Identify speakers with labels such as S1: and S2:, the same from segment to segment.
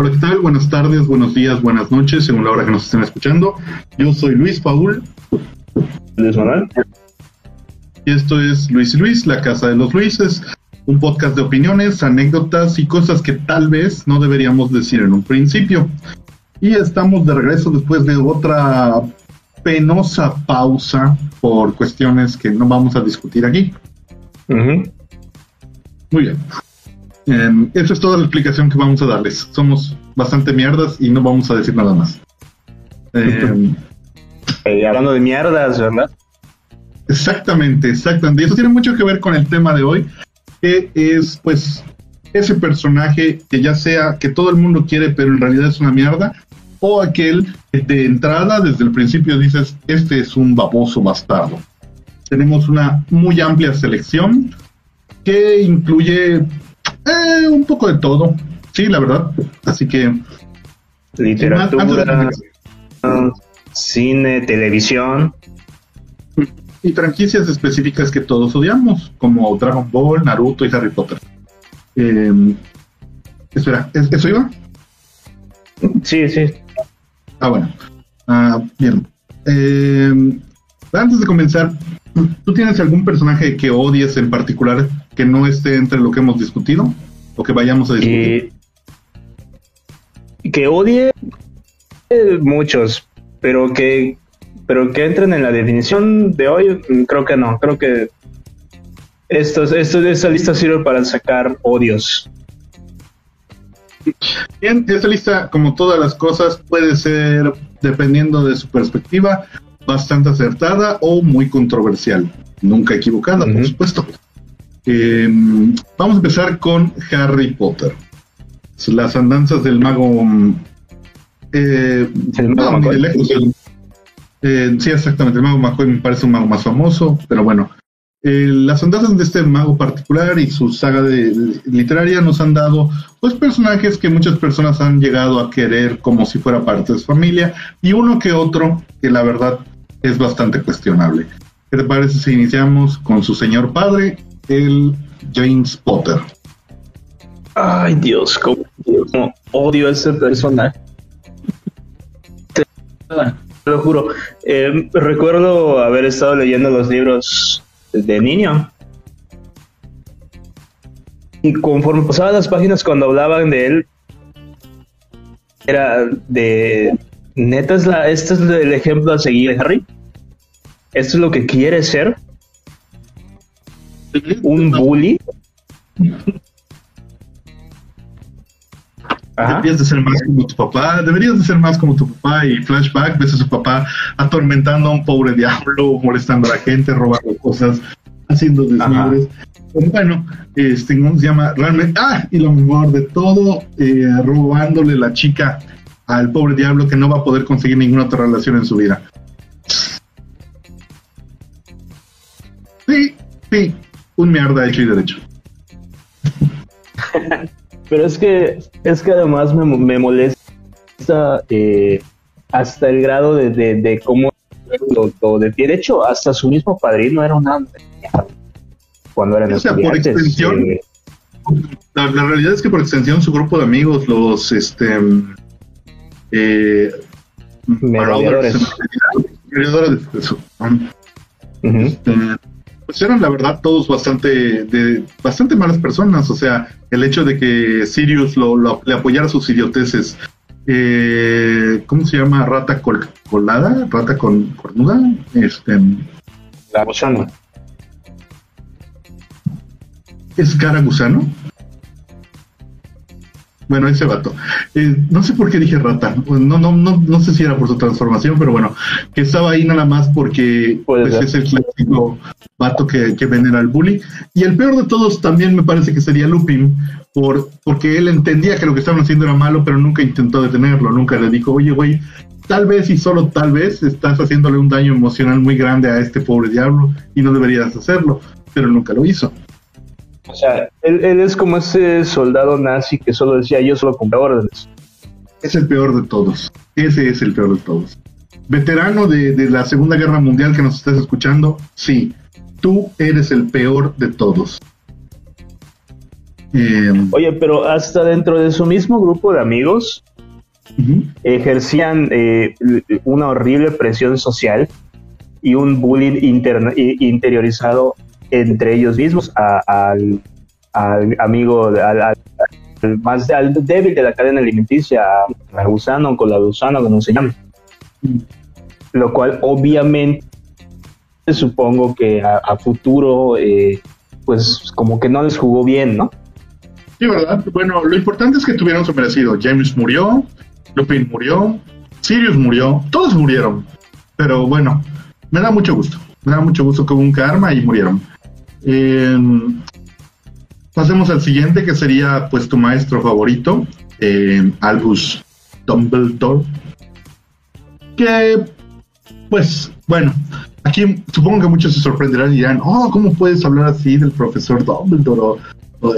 S1: Hola, ¿qué tal? Buenas tardes, buenos días, buenas noches, según la hora que nos estén escuchando. Yo soy Luis Paul.
S2: Luis Manuel.
S1: Y esto es Luis y Luis, la casa de los Luises, un podcast de opiniones, anécdotas y cosas que tal vez no deberíamos decir en un principio. Y estamos de regreso después de otra penosa pausa por cuestiones que no vamos a discutir aquí. Muy bien. Eh, esa es toda la explicación que vamos a darles. Somos bastante mierdas y no vamos a decir nada más.
S2: Em, eh, hablando de mierdas, ¿verdad?
S1: Exactamente, exactamente. Y eso tiene mucho que ver con el tema de hoy, que es pues ese personaje que ya sea que todo el mundo quiere, pero en realidad es una mierda, o aquel que de entrada, desde el principio dices, este es un baboso bastardo. Tenemos una muy amplia selección que incluye eh, un poco de todo, sí, la verdad. Así que...
S2: Literatura, cine, televisión.
S1: Y franquicias específicas que todos odiamos, como Dragon Ball, Naruto y Harry Potter. Eh, espera, ¿eso iba?
S2: Sí, sí.
S1: Ah, bueno. Ah, bien. Eh, antes de comenzar, ¿tú tienes algún personaje que odies en particular que no esté entre lo que hemos discutido o que vayamos a discutir?
S2: Eh, que odie muchos, pero que pero que entren en la definición de hoy, creo que no. Creo que esto, esto, esta lista sirve para sacar odios.
S1: Bien, esta lista, como todas las cosas, puede ser, dependiendo de su perspectiva, bastante acertada o muy controversial. Nunca equivocada, por supuesto. Em, vamos a empezar con Harry Potter. Las andanzas del mago. Eh, eh, sí, exactamente. El mago McCoy me parece un mago más famoso, pero bueno. Eh, las andanzas de este mago particular y su saga de, literaria nos han dado pues personajes que muchas personas han llegado a querer como si fuera parte de su familia y uno que otro que la verdad es bastante cuestionable. ¿Qué te parece si iniciamos con su señor padre, el James Potter?
S2: Ay Dios, cómo, odio a ese personaje. Te, lo juro. Eh, recuerdo haber estado leyendo los libros de niño. Y conforme pasaban las páginas cuando hablaban de él, era de neta es la, este es el ejemplo a seguir, Harry. Esto es lo que quiere ser. Un bully.
S1: Deberías de ser más como tu papá, deberías de ser más como tu papá y flashback, ves a su papá atormentando a un pobre diablo, molestando a la gente, robando cosas, haciendo desmadres. Bueno, este, ¿cómo se llama? Realmente, ah, y lo mejor de todo, eh, robándole la chica al pobre diablo que no va a poder conseguir ninguna otra relación en su vida. Sí, sí, un mierda hecho y derecho.
S2: Pero es que, es que además me, me molesta eh, hasta el grado de, de, cómo lo, de pie. De hecho, hasta su mismo padrino era una cuando eran o sea, por extensión,
S1: eh, la, realidad es que por extensión su grupo de amigos, los este eh,
S2: merodeadores,
S1: pues eran la verdad todos bastante de bastante malas personas. O sea el hecho de que Sirius lo, le apoyara sus idioteces eh, ¿cómo se llama? rata colada rata con cornuda este
S2: la gusano.
S1: es cara gusano bueno, ese vato. Eh, no sé por qué dije rata. No, no, no, no sé si era por su transformación, pero bueno, que estaba ahí nada más porque pues, es el clásico vato que, que venera al bully. Y el peor de todos también me parece que sería Lupin, por, porque él entendía que lo que estaban haciendo era malo, pero nunca intentó detenerlo. Nunca le dijo, oye, güey, tal vez y solo tal vez estás haciéndole un daño emocional muy grande a este pobre diablo y no deberías hacerlo, pero nunca lo hizo.
S2: O sea, él, es como ese soldado nazi que solo decía yo solo compré órdenes.
S1: Es el peor de todos. Ese es el peor de todos. Veterano de, la Segunda Guerra Mundial que nos estás escuchando, sí, tú eres el peor de todos.
S2: Eh, Oye, pero hasta dentro de su mismo grupo de amigos ejercían eh, una horrible presión social y un bullying interiorizado entre ellos mismos al, amigo, al, más débil de la cadena alimenticia, al gusano, con la gusano, como se llama. Lo cual obviamente supongo que a, futuro, eh, pues como que no les jugó bien, ¿no?
S1: Sí, ¿verdad? Bueno, lo importante es que tuvieron su merecido. James murió, Lupin murió, Sirius murió, todos murieron. Pero bueno, me da mucho gusto. Me da mucho gusto que hubo un karma y murieron. Em, pasemos al siguiente, que sería pues tu maestro favorito, eh, Albus Dumbledore. Que, pues, bueno, aquí supongo que muchos se sorprenderán y dirán, oh, ¿cómo puedes hablar así del profesor Dumbledore?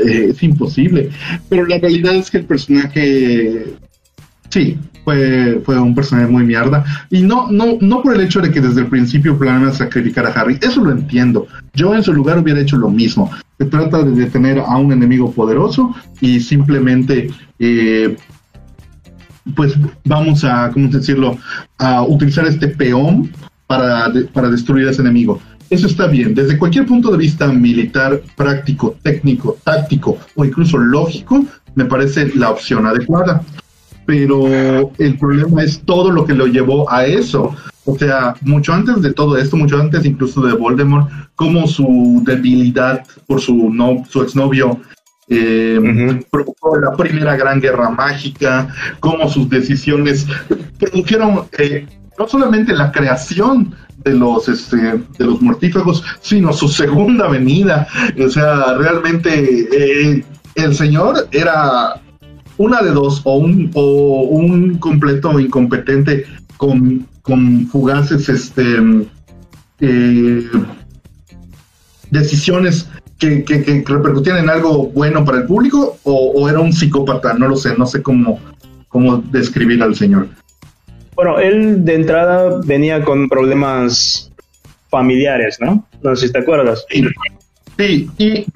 S1: Eh, es imposible. Pero la realidad es que el personaje, sí, fue, fue un personaje muy mierda. Y no, no, no por el hecho de que desde el principio planean sacrificar a Harry, eso lo entiendo. Yo en su lugar hubiera hecho lo mismo. Se trata de detener a un enemigo poderoso y simplemente, eh, pues vamos a, ¿cómo decirlo?, a utilizar este peón para, para destruir a ese enemigo. Eso está bien. Desde cualquier punto de vista militar, práctico, técnico, táctico o incluso lógico, me parece la opción adecuada pero el problema es todo lo que lo llevó a eso. O sea, mucho antes de todo esto, mucho antes incluso de Voldemort, como su debilidad por su, no, su exnovio eh, provocó la primera gran guerra mágica, como sus decisiones produjeron eh, no solamente la creación de los este, de los mortífagos, sino su segunda venida. O sea, realmente eh, el señor era una de dos, o un, o un completo incompetente con, con fugaces este, eh, decisiones que, que, repercutían en algo bueno para el público, o, era un psicópata, no lo sé, no sé cómo, cómo describir al señor.
S2: Bueno, él de entrada venía con problemas familiares, ¿no? No sé si te acuerdas.
S1: Sí, y,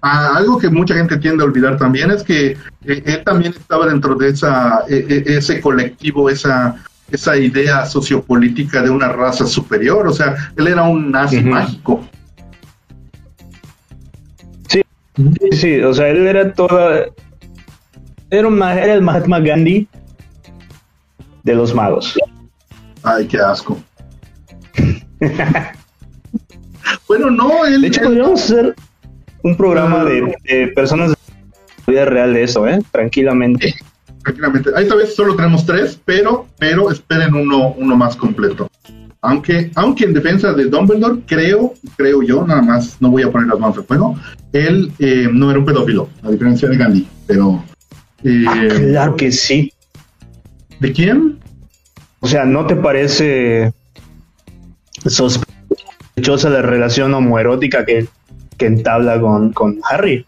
S1: algo que mucha gente tiende a olvidar también es que eh, él también estaba dentro de esa, e, e, ese colectivo, esa, esa idea sociopolítica de una raza superior, o sea, él era un nazi mágico.
S2: Sí, sí, o sea, él era toda, era, un, era el Mahatma Gandhi de los magos.
S1: Ay, qué asco. Bueno, no, él,
S2: De hecho, podríamos hacer un programa de, personas de vida real de eso, ¿eh? Tranquilamente.
S1: tranquilamente. Esta vez solo tenemos tres, pero, pero esperen uno, uno más completo. Aunque, aunque en defensa de Dumbledore, creo, creo yo, nada más, no voy a poner las manos al fuego, él eh, no era un pedófilo, a diferencia de Gandhi, pero...
S2: Eh, claro que sí.
S1: ¿De quién?
S2: O sea, ¿no te parece sospechoso? Sospechosa la relación homoerótica que, que entabla con, con Harry.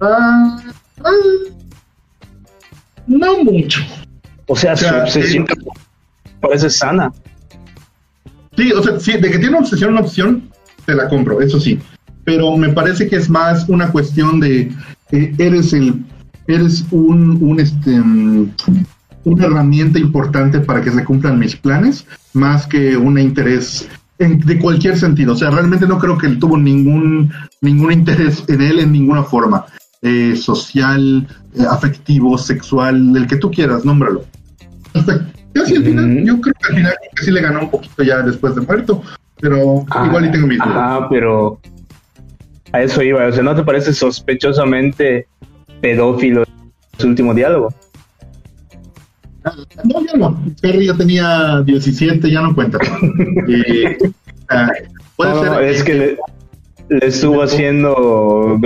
S1: Ah, ah, no mucho.
S2: O sea, su obsesión parece sana.
S1: Sí, o sea, sí, de que tiene una obsesión, una opción, te la compro, eso sí. Pero me parece que es más una cuestión de eh, eres el, eres un, un este mm, una herramienta importante para que se cumplan mis planes, más que un interés de cualquier sentido. O sea, realmente no creo que él tuvo ningún, ningún interés en él en ninguna forma. Eh, social, eh, afectivo, sexual, el que tú quieras, nómbralo. Hasta casi al final, yo creo que al final sí le ganó un poquito ya después de muerto, pero ah, igual y tengo mis
S2: Ah, pero a eso iba. O sea, ¿no te parece sospechosamente pedófilo su último diálogo?
S1: No, ya no. Perry ya tenía 17, ya no cuenta.
S2: Eh, ah, ser, es que le, estuvo haciendo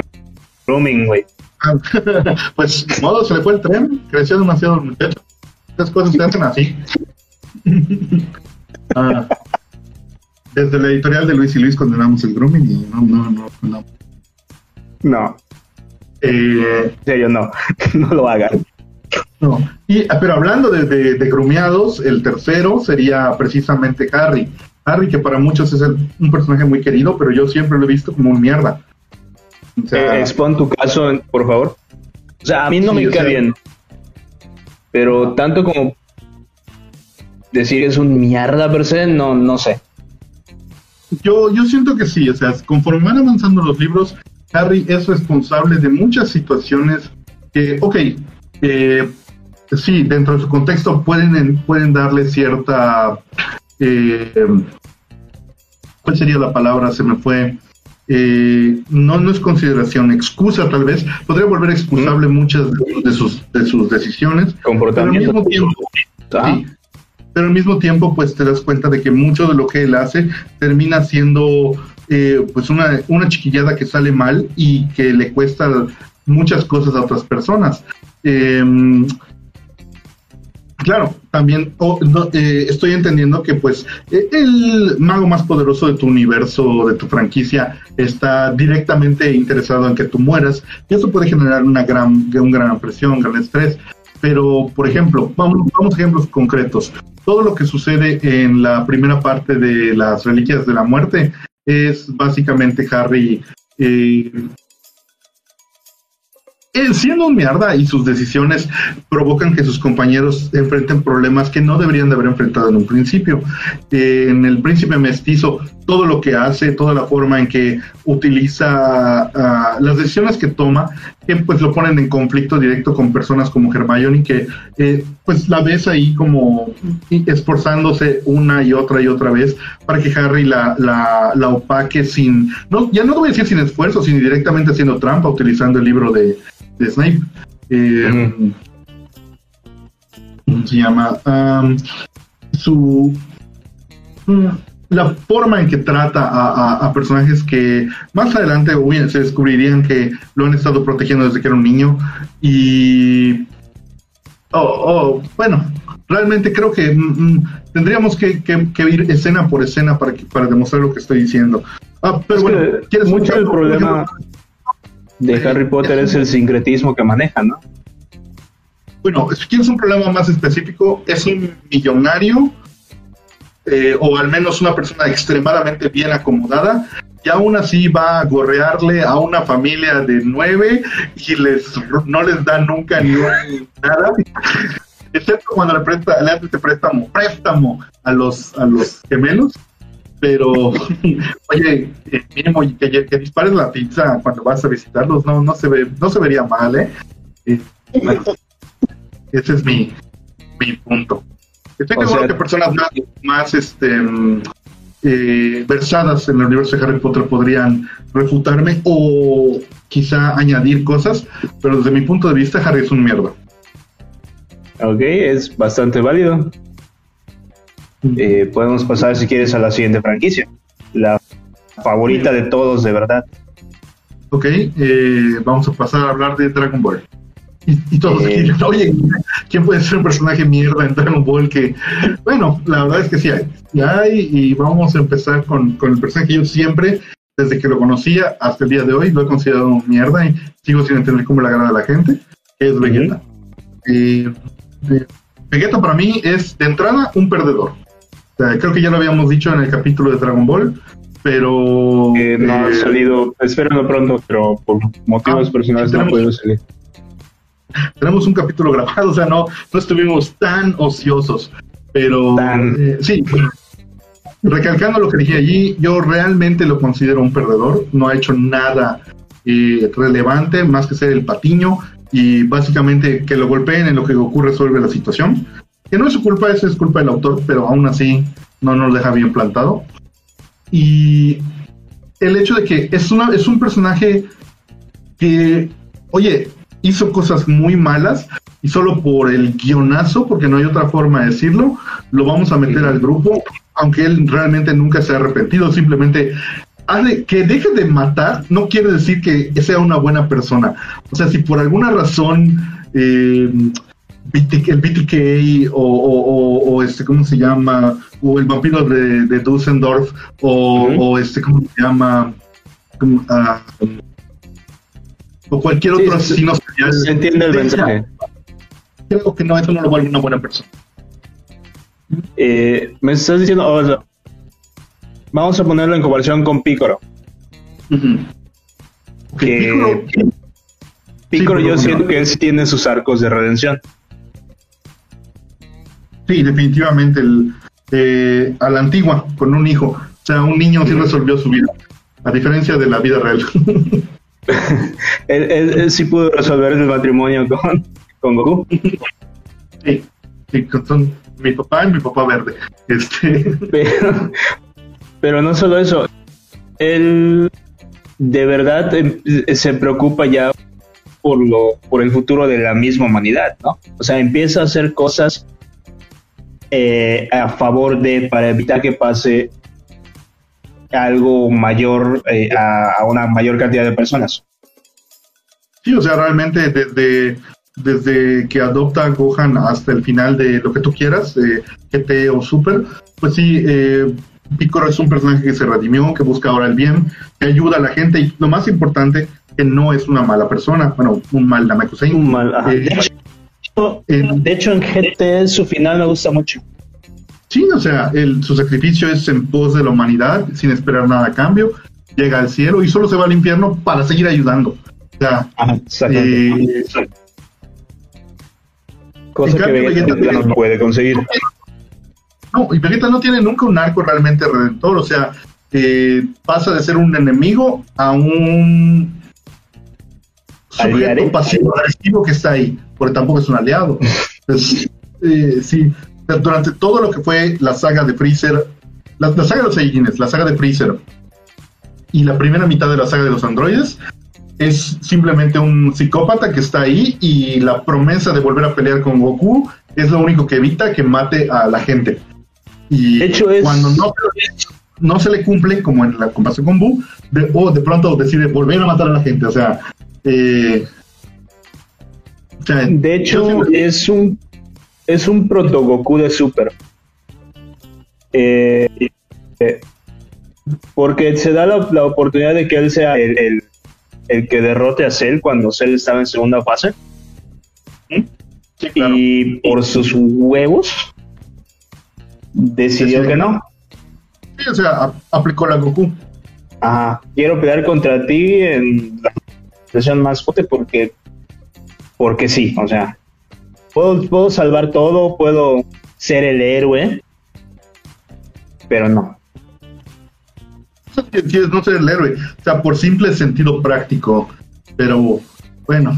S2: grooming, güey.
S1: Ah, pues, modo, se le fue el tren, creció demasiado el muchacho. Estas cosas se hacen así. Ah, desde la editorial de Luis y Luis condenamos el grooming y no, no, no.
S2: No. no. Eh, yo no, no lo hagan.
S1: No. Y, pero hablando de, de, grumeados, el tercero sería precisamente Harry. Harry, que para muchos es un personaje muy querido, pero yo siempre lo he visto como un mierda.
S2: Eh, expon tu caso, por favor. O sea, a mí no me cae bien. Pero tanto como decir es un mierda per se, no, no sé.
S1: Yo, yo siento que sí, o sea, conforme van avanzando los libros, Harry es responsable de muchas situaciones que, ok, eh, sí, dentro de su contexto pueden, pueden darle cierta... Eh, ¿Cuál sería la palabra? Se me fue. Eh, no, no es consideración, excusa tal vez, podría volver excusable muchas de, sus, de sus decisiones.
S2: Comportamiento.
S1: Pero al mismo tiempo, pero al mismo tiempo pues te das cuenta de que mucho de lo que él hace termina siendo eh, pues una, una chiquillada que sale mal y que le cuesta muchas cosas a otras personas. Em, claro, también oh, eh, estoy entendiendo que pues e, el mago más poderoso de tu universo, de tu franquicia, está directamente interesado en que tú mueras y eso puede generar una gran, una gran presión, un gran estrés. Pero, por ejemplo, vamos, vamos a ejemplos concretos. Todo lo que sucede en la primera parte de las Reliquias de la Muerte es básicamente Harry eh, siendo un mierda y sus decisiones provocan que sus compañeros enfrenten problemas que no deberían de haber enfrentado en un principio. Eh, en el príncipe mestizo, todo lo que hace, toda la forma en que utiliza ah, las decisiones que toma, que pues lo ponen en conflicto directo con personas como Hermione, que eh, pues la ves ahí como esforzándose una y otra y otra vez para que Harry la, la, opaque sin, no, ya no voy a decir sin esfuerzo, sino directamente haciendo trampa, utilizando el libro de, de Snape. Eh, se llama? su la forma en que trata a, personajes que más adelante se descubrirían que lo han estado protegiendo desde que era un niño. Y oh, oh bueno realmente creo que mm, mm, tendríamos que, ir escena por escena para para demostrar lo que estoy diciendo.
S2: Ah, pero bueno ¿quieres mucho el problema de Harry Potter es el sincretismo que maneja, ¿no?
S1: Bueno, si quieres un problema más específico, es un millonario eh, o al menos una persona extremadamente bien acomodada y aún así va a gorrearle a una familia de nueve y les no les da nunca ni nada excepto cuando le presta le hace este préstamo préstamo a los a los gemelos pero oye, eh, mínimo que, que, dispares la pizza cuando vas a visitarlos, no, no se ve, no se vería mal, ¿eh? eh ese es mi, mi punto. Estoy seguro que personas más, más este, eh, versadas en el universo de Harry Potter podrían refutarme o quizá añadir cosas, pero desde mi punto de vista Harry es un mierda.
S2: Ok, es bastante válido. Eh, podemos pasar, si quieres, a la siguiente franquicia. La favorita de todos, de verdad.
S1: Ok, eh, vamos a pasar a hablar de Dragon Ball. Y, todos eh, oye, ¿quién puede ser un personaje mierda en Dragon Ball? Que, bueno, la verdad es que sí hay. hay y vamos a empezar con, el personaje que yo siempre, desde que lo conocía hasta el día de hoy, lo he considerado mierda y sigo sin entender cómo le agrada a la gente, que es Vegeta. Vegeta para mí es, de entrada, un perdedor creo que ya lo habíamos dicho en el capítulo de Dragon Ball, pero...
S2: no ha eh, salido, espéralo pronto, pero por motivos ah, personales no ha podido salir.
S1: Tenemos un capítulo grabado, o sea, no, no estuvimos tan ociosos, pero eh, sí, recalcando lo que dije allí, yo realmente lo considero un perdedor, no ha hecho nada eh, relevante más que ser el patiño y básicamente que lo golpeen en lo que Goku resuelve la situación que no es su culpa, eso es culpa del autor, pero aún así no nos deja bien plantado. Y el hecho de que es, una, es un personaje que, oye, hizo cosas muy malas y solo por el guionazo, porque no hay otra forma de decirlo, lo vamos a meter al grupo, aunque él realmente nunca se ha arrepentido, simplemente que deje de matar no quiere decir que sea una buena persona. O sea, si por alguna razón eh, el BTK o, o, o, este, ¿cómo se llama? O el vampiro de, de Dusseldorf o, o, este, ¿cómo se llama? Ah, o cualquier otro asesino
S2: Se entiende el mensaje.
S1: Creo que no, eso no lo vuelve una buena persona.
S2: Eh, me estás diciendo, vamos a ponerlo en comparación con Picoro. que Piccolo, yo siento que él sí tiene sus arcos de redención.
S1: Sí, definitivamente el, eh, a la antigua, con un hijo. O sea, un niño sí resolvió su vida, a diferencia de la vida real.
S2: él, sí pudo resolver el matrimonio con, con Goku.
S1: Sí, sí son mi papá y mi papá verde. Este...
S2: Pero, pero no solo eso, él de verdad em, se preocupa ya por lo por el futuro de la misma humanidad, ¿no? O sea, empieza a hacer cosas eh, a favor de para evitar que pase algo mayor eh, a, una mayor cantidad de personas.
S1: Sí, o sea, realmente desde, desde que adopta a Gohan hasta el final de lo que tú quieras, eh, GT o Super, pues sí, eh, Piccolo es un personaje que se redimió, que busca ahora el bien, que ayuda a la gente y lo más importante, que no es una mala persona, bueno, un mal Namekusei.
S2: Un mal, eh, de, hecho, en, de hecho, en GT su final me gusta mucho.
S1: Sí, o sea, el, su sacrificio es en pos de la humanidad, sin esperar nada a cambio, llega al cielo y solo se va al infierno para seguir ayudando. O sea,
S2: eh, cosa que Vegeta, no puede conseguir.
S1: No, y Vegeta no tiene nunca un arco realmente redentor, o sea, eh, pasa de ser un enemigo a un sujeto pasivo agresivo que está ahí, porque tampoco es un aliado. Entonces, eh, sí, durante todo lo que fue la saga de Freezer, la, saga de los Saiyajines, la saga de Freezer y la primera mitad de la saga de los androides, es simplemente un psicópata que está ahí y la promesa de volver a pelear con Goku es lo único que evita que mate a la gente. Y
S2: hecho
S1: cuando no, no se le cumple, como en la comparación con Buu, de, o de pronto decide volver a matar a la gente. O sea, eh,
S2: de hecho, es un es un proto Goku de Super. Eh, eh, porque se da la, oportunidad de que él sea el, que derrote a Cell cuando Cell estaba en segunda fase. Y por sus huevos decidió que no.
S1: Sí, o sea, aplicó la Goku.
S2: Ajá, quiero pelear contra ti en la situación más fuerte porque porque sí, o sea, puedo, salvar todo, puedo ser el héroe, pero no.
S1: es no ser el héroe, o sea, por simple sentido práctico, pero bueno,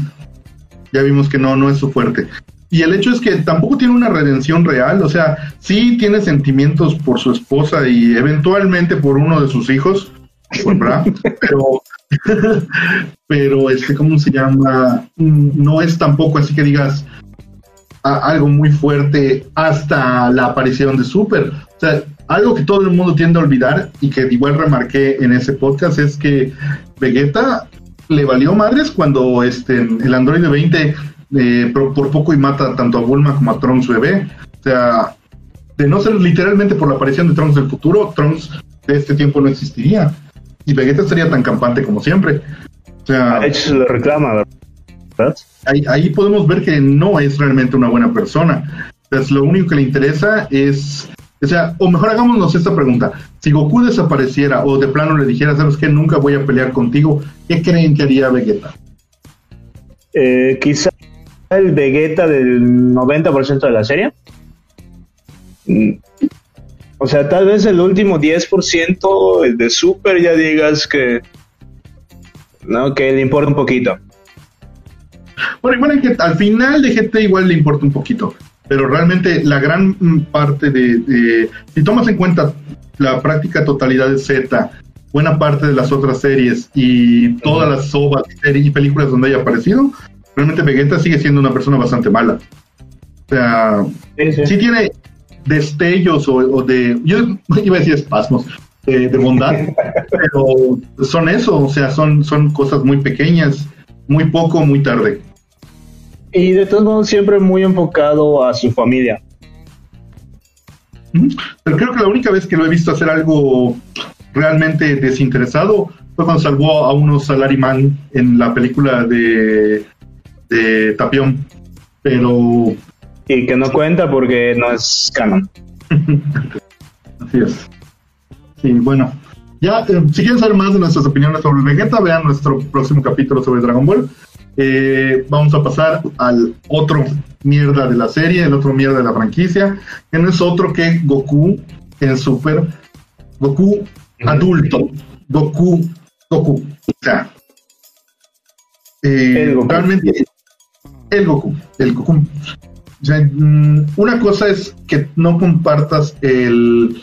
S1: ya vimos que no, no es su fuerte. Y el hecho es que tampoco tiene una redención real, o sea, sí tiene sentimientos por su esposa y eventualmente por uno de sus hijos, ¿verdad? pero, pero este, ¿cómo se llama? Mm, no es tampoco así que digas, algo muy fuerte hasta la aparición de Super. O sea, algo que todo el mundo tiende a olvidar y que igual remarqué en ese podcast es que Vegeta le valió madres cuando este, el Android 20 eh, por, poco y mata tanto a Bulma como a Trunks bebé. O sea, de no ser literalmente por la aparición de Trunks del futuro, Trunks de este tiempo no existiría. Y Vegeta sería tan campante como siempre. O sea,
S2: hecho se lo reclama,
S1: Ahí, podemos ver que no es realmente una buena persona. Entonces, lo único que le interesa es, o sea, o mejor hagámonos esta pregunta. Si Goku desapareciera o de plano le dijera, sabes que nunca voy a pelear contigo, ¿qué creen que haría Vegeta?
S2: Eh, quizá el Vegeta del 90% de la serie. Mm. O sea, tal vez el último 10%, el de Super, ya digas que, no, que le importa un poquito.
S1: Bueno, igual que al final de GT igual le importa un poquito, pero realmente la gran parte de, si tomas en cuenta la práctica totalidad de Z, buena parte de las otras series y todas las obras y películas donde haya aparecido, realmente Vegeta sigue siendo una persona bastante mala. O sea, sí, tiene destellos o, de, yo iba a decir espasmos, de, bondad, pero son eso, o sea, son, son cosas muy pequeñas, muy poco, muy tarde.
S2: Y de todos modos siempre muy enfocado a su familia.
S1: Pero creo que la única vez que lo he visto hacer algo realmente desinteresado fue cuando salvó a unos salaryman en la película de, de Tapión. Pero.
S2: Y que no cuenta porque no es canon.
S1: Así es. Sí, bueno. ya, eh, si quieren saber más de nuestras opiniones sobre Vegeta, vean nuestro próximo capítulo sobre Dragon Ball. Eh, vamos a pasar al otro mierda de la serie, el otro mierda de la franquicia, que no es otro que Goku en Super. Goku adulto. Goku, Goku. O sea, eh, realmente el Goku, el Goku. Mm, una cosa es que no compartas el.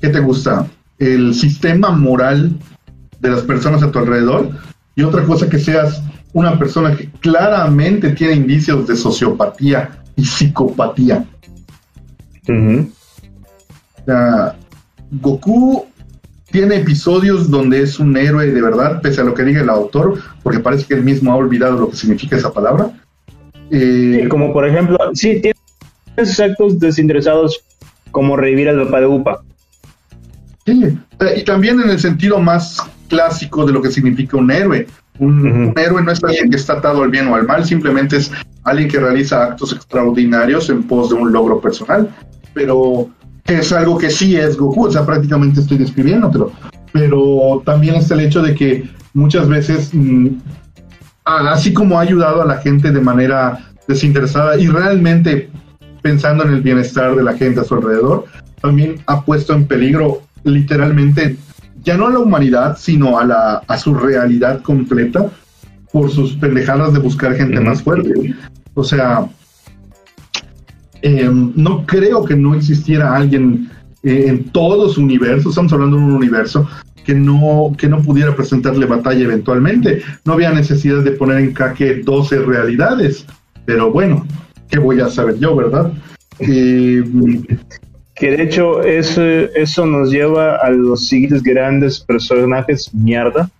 S1: ¿Qué te gusta? El sistema moral de las personas a tu alrededor. Y otra cosa que seas una persona que claramente tiene indicios de sociopatía y psicopatía. Goku tiene episodios donde es un héroe de verdad, pese a lo que diga el autor, porque parece que él mismo ha olvidado lo que significa esa palabra.
S2: Eh, como por ejemplo, sí, tiene esos actos desinteresados como revivir al papá de Upa.
S1: Sí, y también en el sentido más clásico de lo que significa un héroe. Un, héroe no es alguien que está atado al bien o al mal, simplemente es alguien que realiza actos extraordinarios en pos de un logro personal. Pero es algo que sí es Goku, o sea, prácticamente estoy describiéndolo. Pero también está el hecho de que muchas veces, mm, así como ha ayudado a la gente de manera desinteresada y realmente pensando en el bienestar de la gente a su alrededor, también ha puesto en peligro literalmente ya no a la humanidad, sino a, la, a su realidad completa por sus pendejadas de buscar gente más fuerte. O sea, em, no creo que no existiera alguien eh, en todo su universo, estamos hablando de un universo, que no, que no pudiera presentarle batalla eventualmente. No había necesidad de poner en caque 12 realidades, pero bueno, ¿qué voy a saber yo, verdad?
S2: Eh, que de hecho eso, eso nos lleva a los siguientes grandes personajes mierda.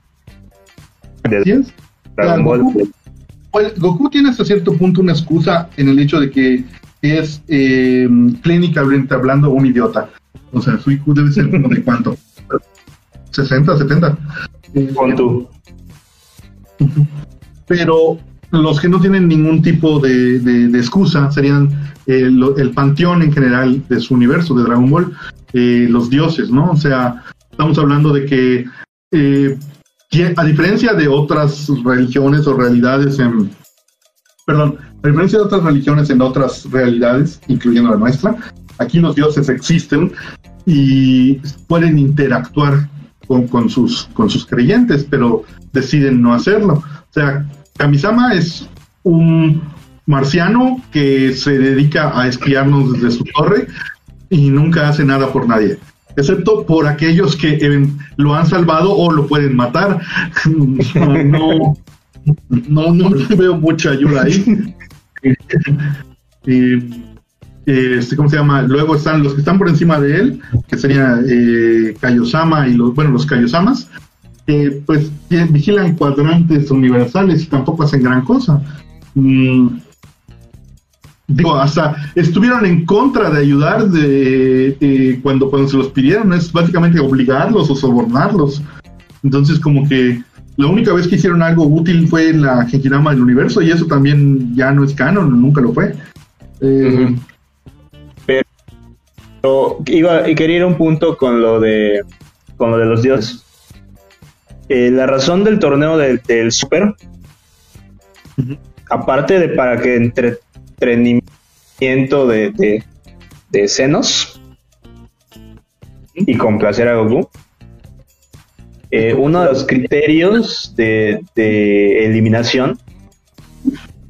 S1: Goku, tiene hasta cierto punto una excusa en el hecho de que es eh, clínicamente hablando un idiota. O sea, su IQ debe ser como de cuánto? 60, 70.
S2: Con tú.
S1: Pero los que no tienen ningún tipo de, de, excusa serían el, el, panteón en general de su universo, de Dragon Ball, eh, los dioses, ¿no? O sea, estamos hablando de que, eh, a diferencia de otras religiones o realidades en... Perdón, a diferencia de otras religiones en otras realidades, incluyendo la nuestra, aquí los dioses existen y pueden interactuar con, con, sus, con sus creyentes, pero deciden no hacerlo. O sea, Kamisama es un marciano que se dedica a espiarnos desde su torre y nunca hace nada por nadie, excepto por aquellos que lo han salvado o lo pueden matar. No, no, no, veo mucha ayuda ahí. este, ¿Cómo se llama? Luego están los que están por encima de él, que serían eh, Kaiosama y los, bueno, los Kaiosamas, que pues vigilan cuadrantes universales y tampoco hacen gran cosa. Mm, digo, hasta estuvieron en contra de ayudar de, cuando, cuando se los pidieron, es básicamente obligarlos o sobornarlos. Entonces como que la única vez que hicieron algo útil fue en la Genkidama del universo y eso también ya no es canon, nunca lo fue.
S2: Eh, Pero iba, quería ir a un punto con lo de con lo de los dioses. Eh, la razón del torneo del Super, aparte de para que entretenimiento de, de, senos y complacer a Goku, eh, uno de los criterios de, de eliminación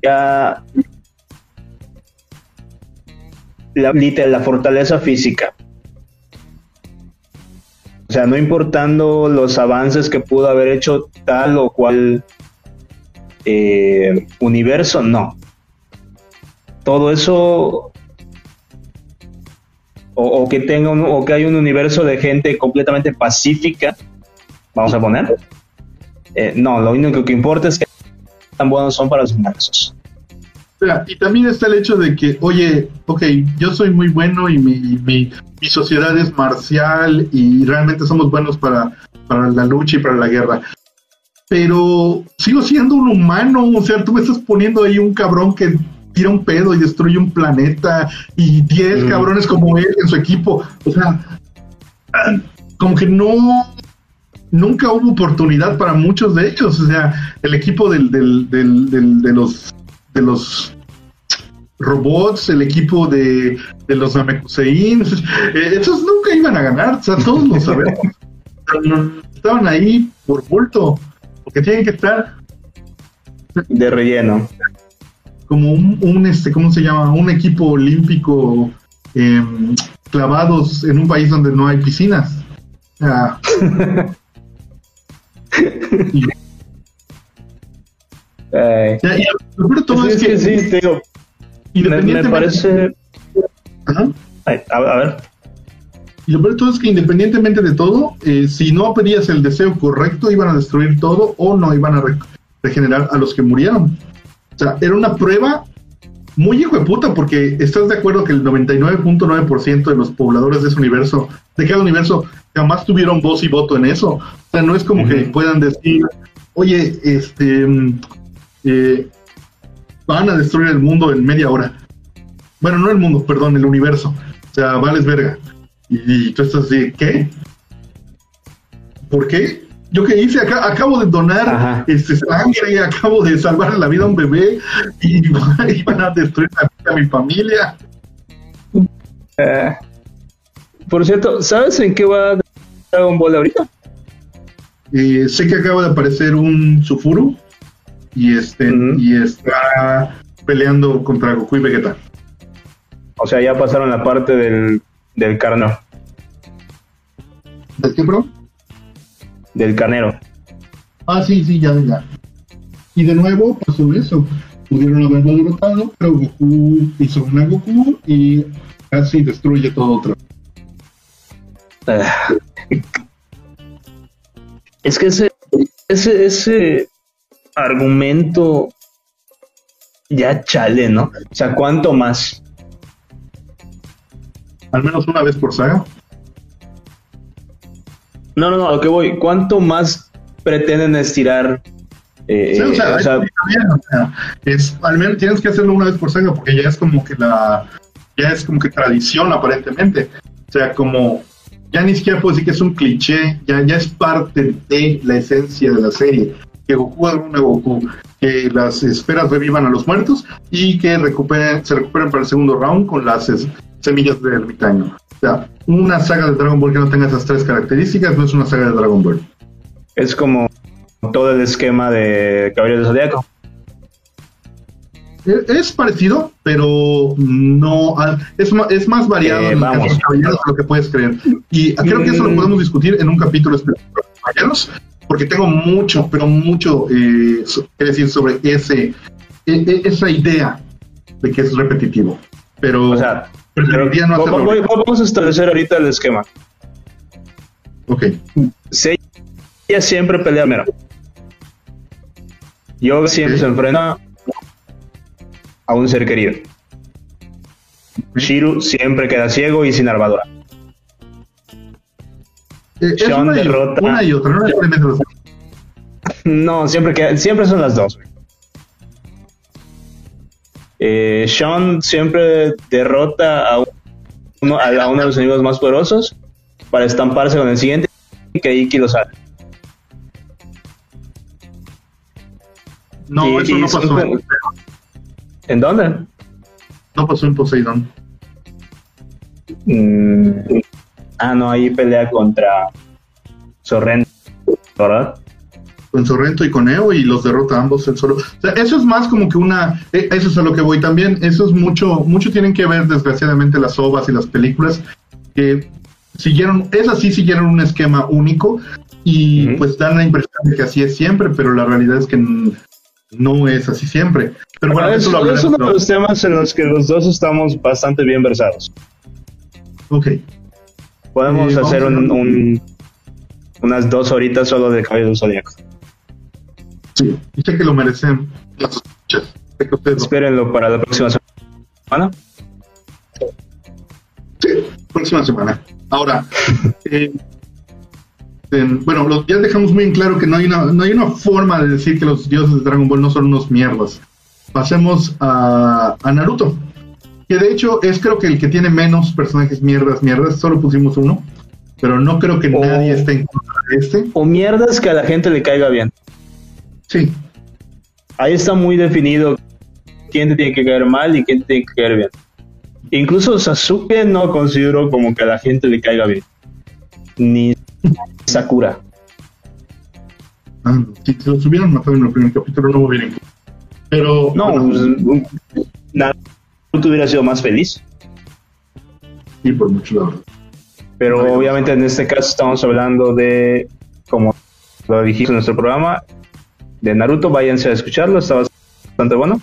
S2: ya la, la fortaleza física. Sea, no importando los avances que pudo haber hecho tal o cual eh, universo, no. Todo eso o, que tenga o que hay un universo de gente completamente pacífica, vamos a poner. Eh, no, lo único que importa es que tan buenos son para los universos
S1: y también está el hecho de que, oye, ok, yo soy muy bueno y mi, mi, sociedad es marcial y realmente somos buenos para, para la lucha y para la guerra. Pero sigo siendo un humano, o sea, tú me estás poniendo ahí un cabrón que tira un pedo y destruye un planeta y 10 mm. cabrones como él en su equipo. O sea, como que no nunca hubo oportunidad para muchos de ellos. O sea, el equipo del, del, del, de los de los robots, el equipo de, de los Namekusein, eh, esos nunca iban a ganar, o sea, todos lo sabemos. estaban ahí por bulto, porque tienen que estar
S2: de relleno.
S1: Como un, un este, ¿cómo se llama? Un equipo olímpico em, clavados en un país donde no hay piscinas.
S2: es que, sí, te digo, me, parece... a, ver.
S1: Y lo peor de todo es que independientemente de todo, eh, si no pedías el deseo correcto, iban a destruir todo o no iban a regenerar a los que murieron. O sea, era una prueba muy hijo de puta, porque estás de acuerdo que el 99.9% de los pobladores de ese universo, de cada universo, jamás tuvieron voz y voto en eso. O sea, no es como que puedan decir, oye, este, mm, eh, van a destruir el mundo en media hora. Bueno, no el mundo, perdón, el universo. O sea, vales verga. Y, tú estás así, ¿qué? ¿Por qué? Yo que hice, acabo de donar este sangre, acabo de salvar la vida a un bebé y, van a destruir a, mi familia.
S2: Eh, por cierto, ¿sabes en qué va Dragon Ball ahorita?
S1: Eh, sé que acaba de aparecer un Sufuru y este y está peleando contra Goku y Vegeta.
S2: O sea, ya pasaron la parte del, del carnero.
S1: ¿Del qué, bro?
S2: Del carnero.
S1: Ah, sí, sí, ya, ya. Y de nuevo pasó eso. Pudieron haberlo derrotado, pero Goku hizo una Goku y casi destruye todo otra
S2: ah. Es que ese, ese, ese argumento ya chale, ¿no? O sea, ¿cuánto más?
S1: Al menos una vez por saga.
S2: No, no, no, a lo que voy, ¿cuánto más pretenden estirar?
S1: Eh, o sea, es, al menos tienes que hacerlo una vez por saga porque ya es como que la, ya es como que tradición aparentemente. O sea, como ya ni siquiera puedo decir que es un cliché, ya, ya es parte de la esencia de la serie que Goku haga una Goku, que las esferas revivan a los muertos y que recuperen, se recuperen para el segundo round con las semillas del ermitaño. O sea, una saga de Dragon Ball que no tenga esas tres características no es una saga de Dragon Ball.
S2: Es como todo el esquema de Caballeros de Zodíaco.
S1: E, es parecido, pero no es, es más variado eh, en de Caballeros de lo que puedes creer. Y creo que eso lo podemos discutir en un capítulo específico de Caballeros, porque tengo mucho, pero mucho eh, que decir sobre ese, e, e, esa idea de que es repetitivo. Pero,
S2: o sea, Vamos a establecer ahorita el esquema.
S1: Ok.
S2: ella siempre pelea mero. Yo siempre se enfrenta a un ser querido. Shiru siempre queda ciego y sin armadura.
S1: Eh, Sean derrota. Una y otra, no
S2: No, siempre, que, siempre son las dos. Eh, Sean siempre derrota a uno, a uno de los enemigos más poderosos para estamparse con el siguiente y que Iki lo sale.
S1: No, eso no pasó. En,
S2: ¿En dónde?
S1: No pasó en Poseidon.
S2: Mm, Ah, no, ahí pelea contra Sorrento, ¿verdad?
S1: Con Sorrento y con Eo y los derrota ambos en solo. O sea, eso es más como que una. Eh, eso es a lo que voy también. Eso es mucho. Mucho tienen que ver, desgraciadamente, las ovas y las películas que siguieron. Esas sí siguieron un esquema único y pues dan la impresión de que así es siempre, pero la realidad es que no es así siempre. Pero bueno,
S2: eso, lo es uno de los temas en los que los dos estamos bastante bien versados.
S1: Ok.
S2: Podemos hacer un, unas dos horitas solo de Cabello del Zodíaco.
S1: Sí, sé que lo merecen
S2: Espérenlo para la próxima semana.
S1: Sí, próxima semana. Ahora, eh, bueno, ya dejamos muy en claro que no hay, una, no hay una forma de decir que los dioses de Dragon Ball no son unos mierdas. Pasemos a, a Naruto que de hecho es creo que el que tiene menos personajes mierdas, mierdas, solo pusimos uno, pero no creo que nadie esté en contra de este.
S2: O mierdas que a la gente le caiga bien.
S1: Sí.
S2: Ahí está muy definido quién te tiene que caer mal y quién te tiene que caer bien. Incluso Sasuke no considero como que a la gente le caiga bien. Ni Sakura.
S1: Ah, si se los hubieran matado en el primer capítulo no hubieran. Pero.
S2: No,
S1: bueno,
S2: pues, Naruto hubiera sido más feliz.
S1: Sí, por mucho lado.
S2: Pero obviamente en este caso estamos hablando de, como lo dijimos en nuestro programa, de Naruto. Váyanse a escucharlo, está bastante bueno.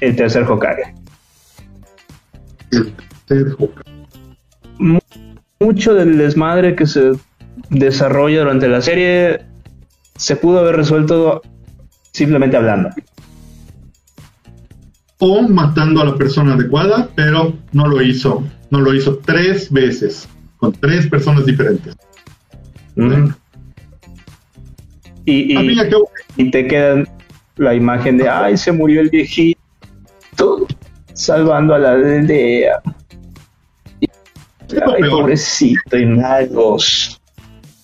S2: El tercer Hokage.
S1: El tercer Hokage.
S2: Mucho del desmadre que se desarrolla durante la serie se pudo haber resuelto simplemente hablando.
S1: O matando a la persona adecuada, pero no lo hizo. No lo hizo tres veces, con tres personas diferentes.
S2: Mm. Y, te queda la imagen de, ay, se murió el viejito salvando a la aldea. Ay, pobrecito.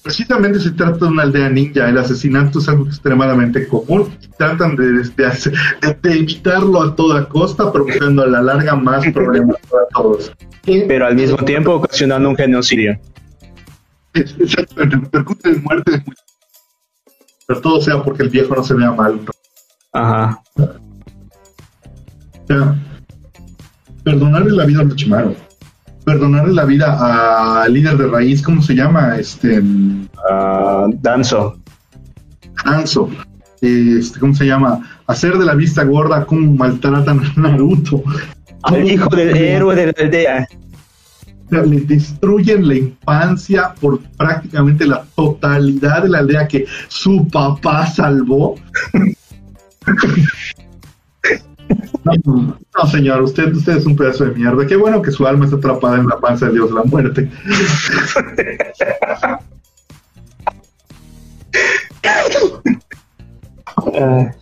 S1: Precisamente se trata de una aldea ninja. El asesinato es algo extremadamente común. Tratan de, de hacer- de- de evitarlo a toda costa, provocando a la larga más problemas para todos.
S2: Pero al mismo tiempo ocasionando un genocidio.
S1: Exactamente, repercute en muerte de muchos. Pero todo sea porque el viejo no se vea mal. ¿no?
S2: Ajá.
S1: O sea, perdonarle la vida a Orochimaru. Perdonarle la vida al líder de raíz, ¿cómo se llama? Este.
S2: Danzo.
S1: Hanzo. Este, ¿Cómo se llama? Hacer de la vista gorda como maltratan a Naruto.
S2: Al hijo del héroe de la aldea.
S1: O sea, le destruyen la infancia por prácticamente la totalidad de la aldea que su papá salvó. No, señor, usted, usted es un pedazo de mierda. Qué bueno que su alma está atrapada en la panza de Dios la muerte.
S2: Ah.